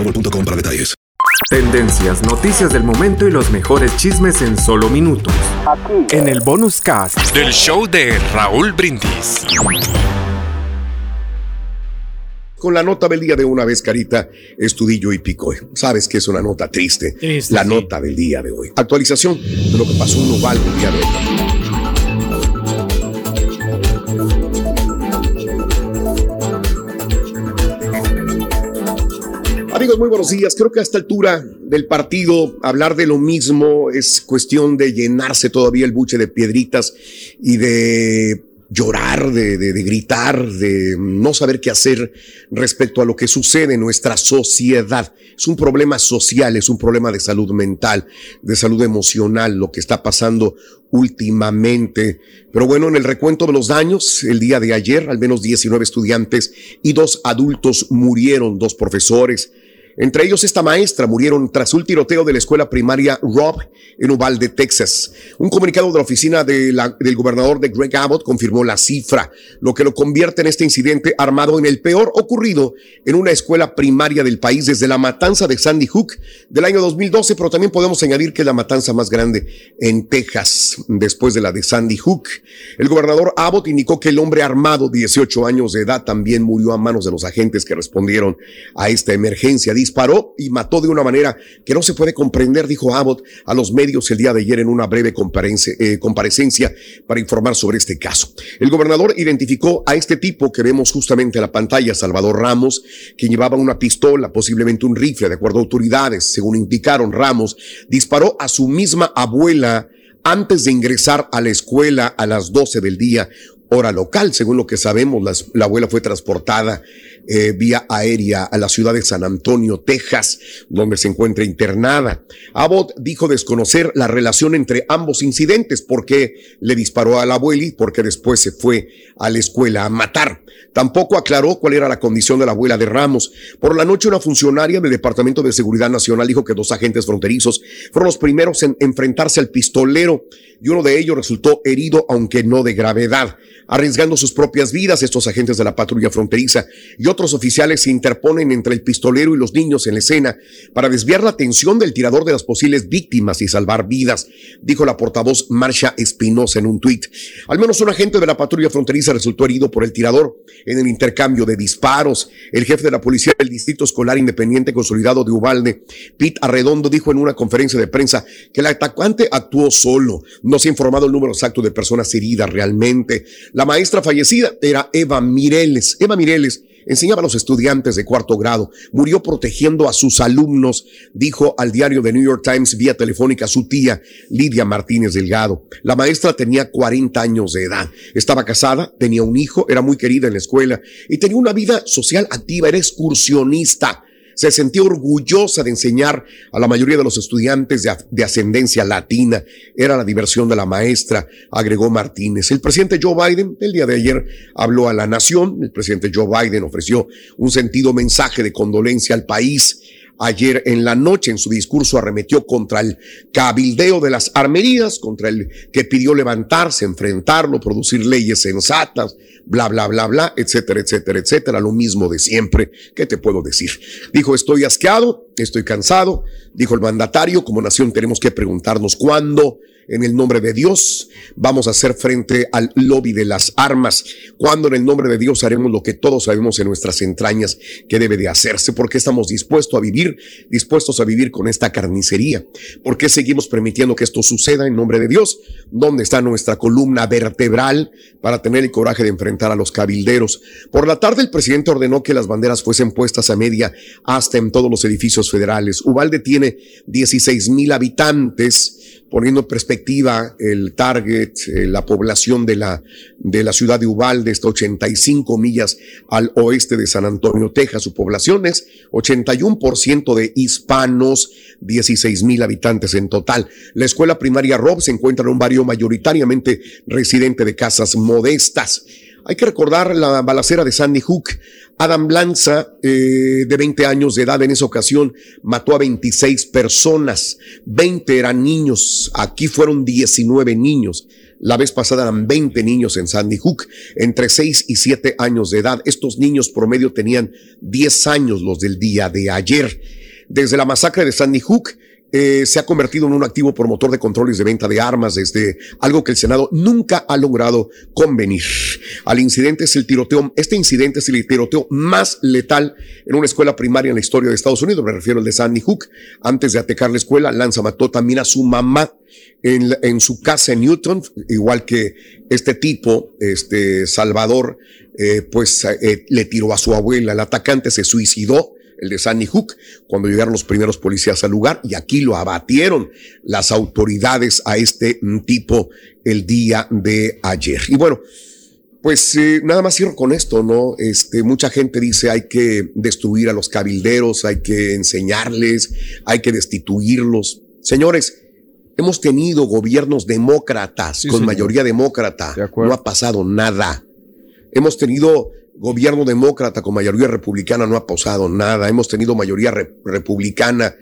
Mobile.com para detalles. Tendencias, noticias del momento y los mejores chismes en solo minutos. Aquí. En el bonus cast del show de Raúl Brindis. Con la nota del día de una vez, Carita, Estudillo y Pico. Sabes que es una nota triste. la nota del día de hoy. Actualización de lo que pasó en Uvalde el día de hoy. Amigos, muy buenos días. Creo que a esta altura del partido hablar de lo mismo es cuestión de llenarse todavía el buche de piedritas y de llorar, de, gritar, de no saber qué hacer respecto a lo que sucede en nuestra sociedad. Es un problema social, es un problema de salud mental, de salud emocional, lo que está pasando últimamente. Pero bueno, en el recuento de los daños, el día de ayer, al menos 19 estudiantes y dos adultos murieron, dos profesores, entre ellos esta maestra murieron tras un tiroteo de la escuela primaria Rob en Uvalde, Texas. Un comunicado de la oficina del gobernador de Greg Abbott confirmó la cifra, lo que lo convierte en este incidente armado en el peor ocurrido en una escuela primaria del país desde la matanza de Sandy Hook del año 2012, pero también podemos añadir que es la matanza más grande en Texas después de la de Sandy Hook. El gobernador Abbott indicó que el hombre armado, 18 años de edad, también murió a manos de los agentes que respondieron a esta emergencia disparó y mató de una manera que no se puede comprender, dijo Abbott a los medios el día de ayer en una breve eh, comparecencia para informar sobre este caso. El gobernador identificó a este tipo que vemos justamente en la pantalla, Salvador Ramos, quien llevaba una pistola, posiblemente un rifle, de acuerdo a autoridades, según indicaron Ramos, disparó a su misma abuela antes de ingresar a la escuela a las 12 del día, hora local. Según lo que sabemos, la abuela fue transportada eh, vía aérea a la ciudad de San Antonio, Texas, donde se encuentra internada. Abbott dijo desconocer la relación entre ambos incidentes, porque le disparó a la abuela y porque después se fue a la escuela a matar. Tampoco aclaró cuál era la condición de la abuela de Ramos. Por la noche, una funcionaria del Departamento de Seguridad Nacional dijo que dos agentes fronterizos fueron los primeros en enfrentarse al pistolero y uno de ellos resultó herido, aunque no de gravedad. Arriesgando sus propias vidas, estos agentes de la patrulla fronteriza y otros oficiales se interponen entre el pistolero y los niños en la escena para desviar la atención del tirador de las posibles víctimas y salvar vidas, dijo la portavoz Marcia Espinosa en un tuit. Al menos un agente de la patrulla fronteriza resultó herido por el tirador en el intercambio de disparos. El jefe de la policía del Distrito Escolar Independiente Consolidado de Ubalde, Pete Arredondo, dijo en una conferencia de prensa que el atacante actuó solo no se ha informado el número exacto de personas heridas realmente. La maestra fallecida era Eva Mireles. Eva Mireles enseñaba a los estudiantes de cuarto grado, murió protegiendo a sus alumnos, dijo al diario The New York Times vía telefónica su tía Lidia Martínez Delgado. La maestra tenía 40 años de edad, estaba casada, tenía un hijo, era muy querida en la escuela y tenía una vida social activa, era excursionista se sentía orgullosa de enseñar a la mayoría de los estudiantes de, ascendencia latina. Era la diversión de la maestra, agregó Martínez. El presidente Joe Biden el día de ayer habló a la nación. El presidente Joe Biden ofreció un sentido mensaje de condolencia al país. Ayer en la noche en su discurso arremetió contra el cabildeo de las armerías, contra el que pidió levantarse, enfrentarlo, producir leyes sensatas, bla, bla, bla, bla, etcétera, etcétera, etcétera, lo mismo de siempre. ¿Qué te puedo decir? Dijo, estoy asqueado, estoy cansado. Dijo el mandatario, como nación tenemos que preguntarnos cuándo en el nombre de Dios vamos a hacer frente al lobby de las armas, cuando en el nombre de Dios haremos lo que todos sabemos en nuestras entrañas que debe de hacerse, porque estamos dispuestos a vivir, dispuestos a vivir con esta carnicería, porque seguimos permitiendo que esto suceda en nombre de Dios, ¿dónde está nuestra columna vertebral para tener el coraje de enfrentar a los cabilderos? Por la tarde el presidente ordenó que las banderas fuesen puestas a media hasta en todos los edificios federales. Ubalde tiene 16 mil habitantes, poniendo en perspectiva el target, eh, la población de la, de la ciudad de Ubalde está 85 millas al oeste de San Antonio, Texas. Su población es 81% de hispanos, 16 mil habitantes en total. La escuela primaria Rob se encuentra en un barrio mayoritariamente residente de casas modestas. Hay que recordar la balacera de Sandy Hook. Adam Lanza, eh, de 20 años de edad en esa ocasión, mató a 26 personas. 20 eran niños. Aquí fueron 19 niños. La vez pasada eran 20 niños en Sandy Hook, entre 6 y 7 años de edad. Estos niños promedio tenían 10 años los del día de ayer. Desde la masacre de Sandy Hook, eh, se ha convertido en un activo promotor de controles de venta de armas desde algo que el Senado nunca ha logrado convenir. Al incidente es el tiroteo, este incidente es el tiroteo más letal en una escuela primaria en la historia de Estados Unidos, me refiero al de Sandy Hook. Antes de atacar la escuela, Lanza mató también a su mamá en, su casa en Newton, igual que este tipo, este Salvador, eh, pues eh, le tiró a su abuela. El atacante se suicidó el de Sandy Hook, cuando llegaron los primeros policías al lugar y aquí lo abatieron las autoridades a este mm, tipo el día de ayer. Y bueno, pues eh, nada más cierro con esto, ¿no? Este, mucha gente dice hay que destruir a los cabilderos, hay que enseñarles, hay que destituirlos. Señores, hemos tenido gobiernos demócratas con mayoría demócrata. no ha pasado nada. Hemos tenido gobierno demócrata con mayoría republicana no ha pasado nada. Hemos tenido mayoría republicana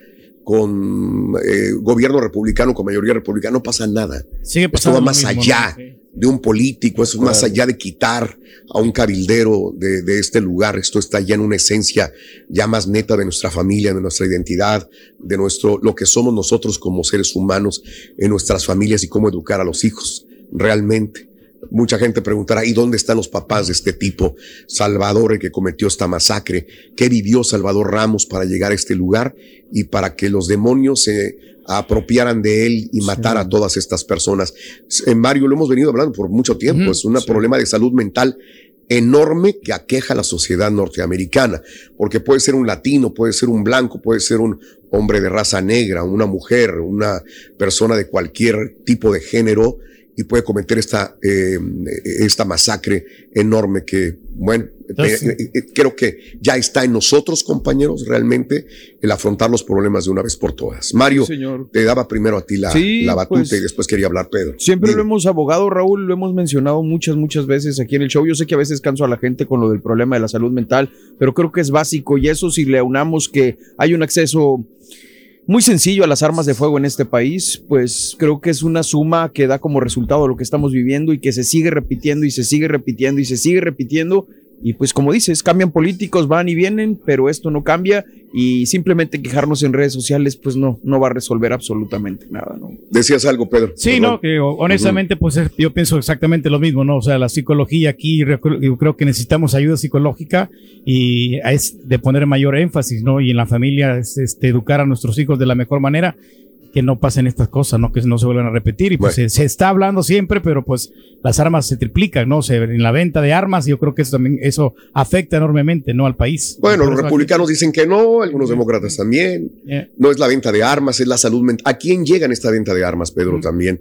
con eh, gobierno republicano con mayoría republicana, no pasa nada. Sigue Esto va más allá de un político, eso es más allá de quitar a un cabildero de, de, este lugar. Esto está ya en una esencia ya más neta de nuestra familia, de nuestra identidad, de nuestro, lo que somos nosotros como seres humanos en nuestras familias y cómo educar a los hijos realmente. Mucha gente preguntará, ¿y dónde están los papás de este tipo, Salvador, el que cometió esta masacre? ¿Qué vivió Salvador Ramos para llegar a este lugar y para que los demonios se apropiaran de él y matar a todas estas personas? En Mario lo hemos venido hablando por mucho tiempo, es un problema de salud mental enorme que aqueja a la sociedad norteamericana, porque puede ser un latino, puede ser un blanco, puede ser un hombre de raza negra, una mujer, una persona de cualquier tipo de género, y puede cometer esta, eh, esta masacre enorme que, bueno, eh, eh, creo que ya está en nosotros, compañeros, realmente el afrontar los problemas de una vez por todas. Mario, te daba primero a ti la, la batuta pues, y después quería hablar Pedro. Siempre lo hemos abogado, Raúl, lo hemos mencionado muchas, muchas veces aquí en el show. Yo sé que a veces canso a la gente con lo del problema de la salud mental, pero creo que es básico y eso si le aunamos que hay un acceso muy sencillo a las armas de fuego en este país, pues creo que es una suma que da como resultado lo que estamos viviendo y que se sigue repitiendo y se sigue repitiendo y se sigue repitiendo y pues como dices, cambian políticos, van y vienen, pero esto no cambia y simplemente quejarnos en redes sociales pues no, no va a resolver absolutamente nada, ¿no? Decías algo, Pedro. Sí, no, que honestamente pues yo pienso exactamente lo mismo, ¿no? O sea, la psicología aquí, yo creo que necesitamos ayuda psicológica y es de poner mayor énfasis, ¿no? Y en la familia es este, educar a nuestros hijos de la mejor manera que no pasen estas cosas, ¿no? Que no se vuelvan a repetir. Y pues se, está hablando siempre, pero pues las armas se triplican, ¿no? Se, en la venta de armas, yo creo que eso también, eso afecta enormemente, ¿no? Al país. Bueno, los republicanos dicen que no, algunos demócratas también. No es la venta de armas, es la salud mental. ¿A quién llegan esta venta de armas, Pedro, también?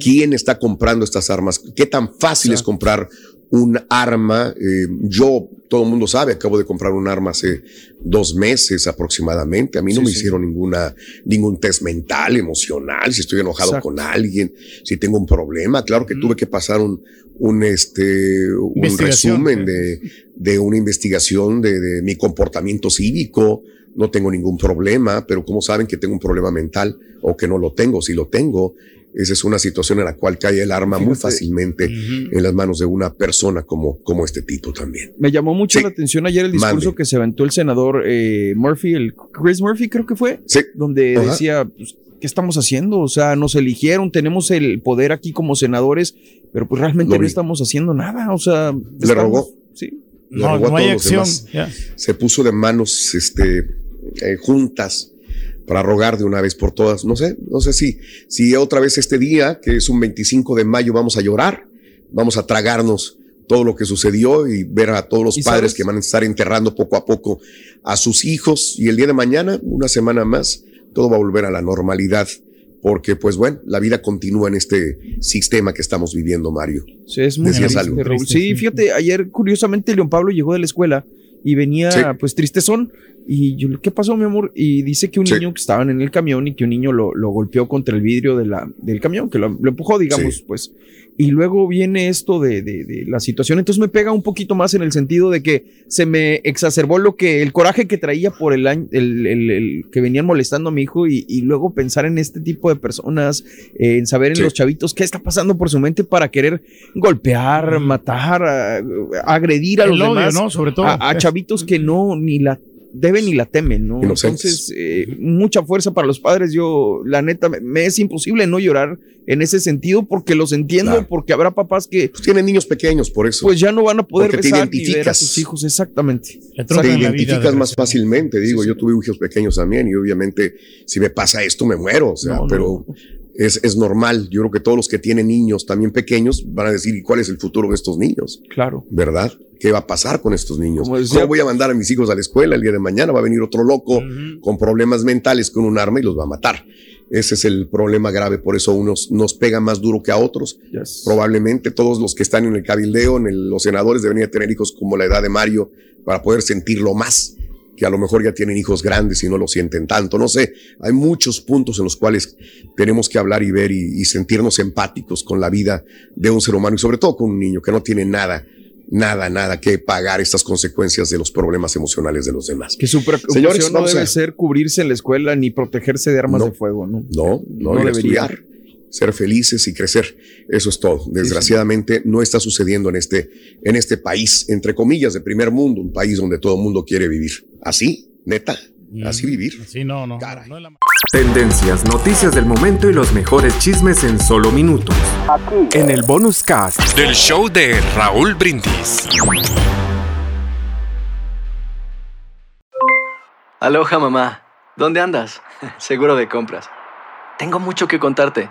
¿Quién está comprando estas armas? ¿Qué tan fácil es comprar un arma. Eh, yo, todo el mundo sabe, acabo de comprar un arma hace dos meses aproximadamente. A mí no me hicieron ninguna, ningún test mental, emocional, si estoy enojado con alguien, si tengo un problema. Claro que tuve que pasar un, un, este, un resumen de, de una investigación de, de mi comportamiento cívico. No tengo ningún problema, pero ¿cómo saben que tengo un problema mental o que no lo tengo? Si lo tengo, esa es una situación en la cual cae el arma muy fácilmente en las manos de una persona como, como este tipo también. Me llamó mucho la atención ayer el discurso que se aventó el senador eh, Murphy, el Chris Murphy creo que fue, donde decía, pues, ¿qué estamos haciendo? O sea, nos eligieron, tenemos el poder aquí como senadores, pero pues realmente no estamos haciendo nada. O sea, le rogó. Sí. no, no hay acción. Se puso de manos este, eh, juntas para rogar de una vez por todas. No sé, no sé si, si otra vez este día, que es un 25 de mayo, vamos a llorar, vamos a tragarnos todo lo que sucedió y ver a todos los padres que van a estar enterrando poco a poco a sus hijos y el día de mañana, una semana más, todo va a volver a la normalidad porque pues bueno, la vida continúa en este sistema que estamos viviendo, Mario. Sí, es muy triste, Sí, fíjate, ayer curiosamente León Pablo llegó de la escuela y venía pues tristezón y yo, ¿qué pasó, mi amor? Y dice que un niño que estaban en el camión y que un niño lo, lo golpeó contra el vidrio de la, del camión, que lo, empujó, digamos, pues. Y luego viene esto de, de, de, la situación. Entonces me pega un poquito más en el sentido de que se me exacerbó lo que, el coraje que traía por el año, el, el, que venían molestando a mi hijo y, y, luego pensar en este tipo de personas, eh, en saber en los chavitos qué está pasando por su mente para querer golpear, matar, agredir a los demás. ¿no? Sobre todo. a chavitos que no, ni la deben y la temen, ¿no? Entonces, eh, mucha fuerza para los padres. Yo, la neta, me, es imposible no llorar en ese sentido porque los entiendo, porque habrá papás que... Pues tienen niños pequeños, por eso. Pues ya no van a poder porque besar te identificas. a sus hijos, exactamente. Te identificas más fácilmente, digo, yo tuve hijos pequeños también y obviamente si me pasa esto me muero, o sea, pero... Es, es, normal. Yo creo que todos los que tienen niños también pequeños van a decir, ¿y cuál es el futuro de estos niños? Claro. ¿Verdad? ¿Qué va a pasar con estos niños? ¿Cómo voy a mandar a mis hijos a la escuela el día de mañana? Va a venir otro loco con problemas mentales con un arma y los va a matar. Ese es el problema grave, por eso unos nos pega más duro que a otros. Probablemente todos los que están en el cabildeo, en los senadores, deberían tener hijos como la edad de Mario para poder sentirlo más, que a lo mejor ya tienen hijos grandes y no lo sienten tanto. No sé, hay muchos puntos en los cuales tenemos que hablar y ver y, y sentirnos empáticos con la vida de un ser humano y sobre todo con un niño que no tiene nada nada, nada que pagar estas consecuencias de los problemas emocionales de los demás. Que su preocupación no debe ser cubrirse en la escuela ni protegerse de armas de fuego, ¿no? No, no, no estudiar, ser felices y crecer. Eso es todo. Desgraciadamente no está sucediendo en este, en este país, entre comillas, de primer mundo, un país donde todo el mundo quiere vivir. Así, neta, así vivir. Sí, no, no. Tendencias, noticias del momento y los mejores chismes en solo minutos. Aquí. En el bonus cast del show de Raúl Brindis. Aloha mamá. ¿Dónde andas? Seguro de compras. Tengo mucho que contarte.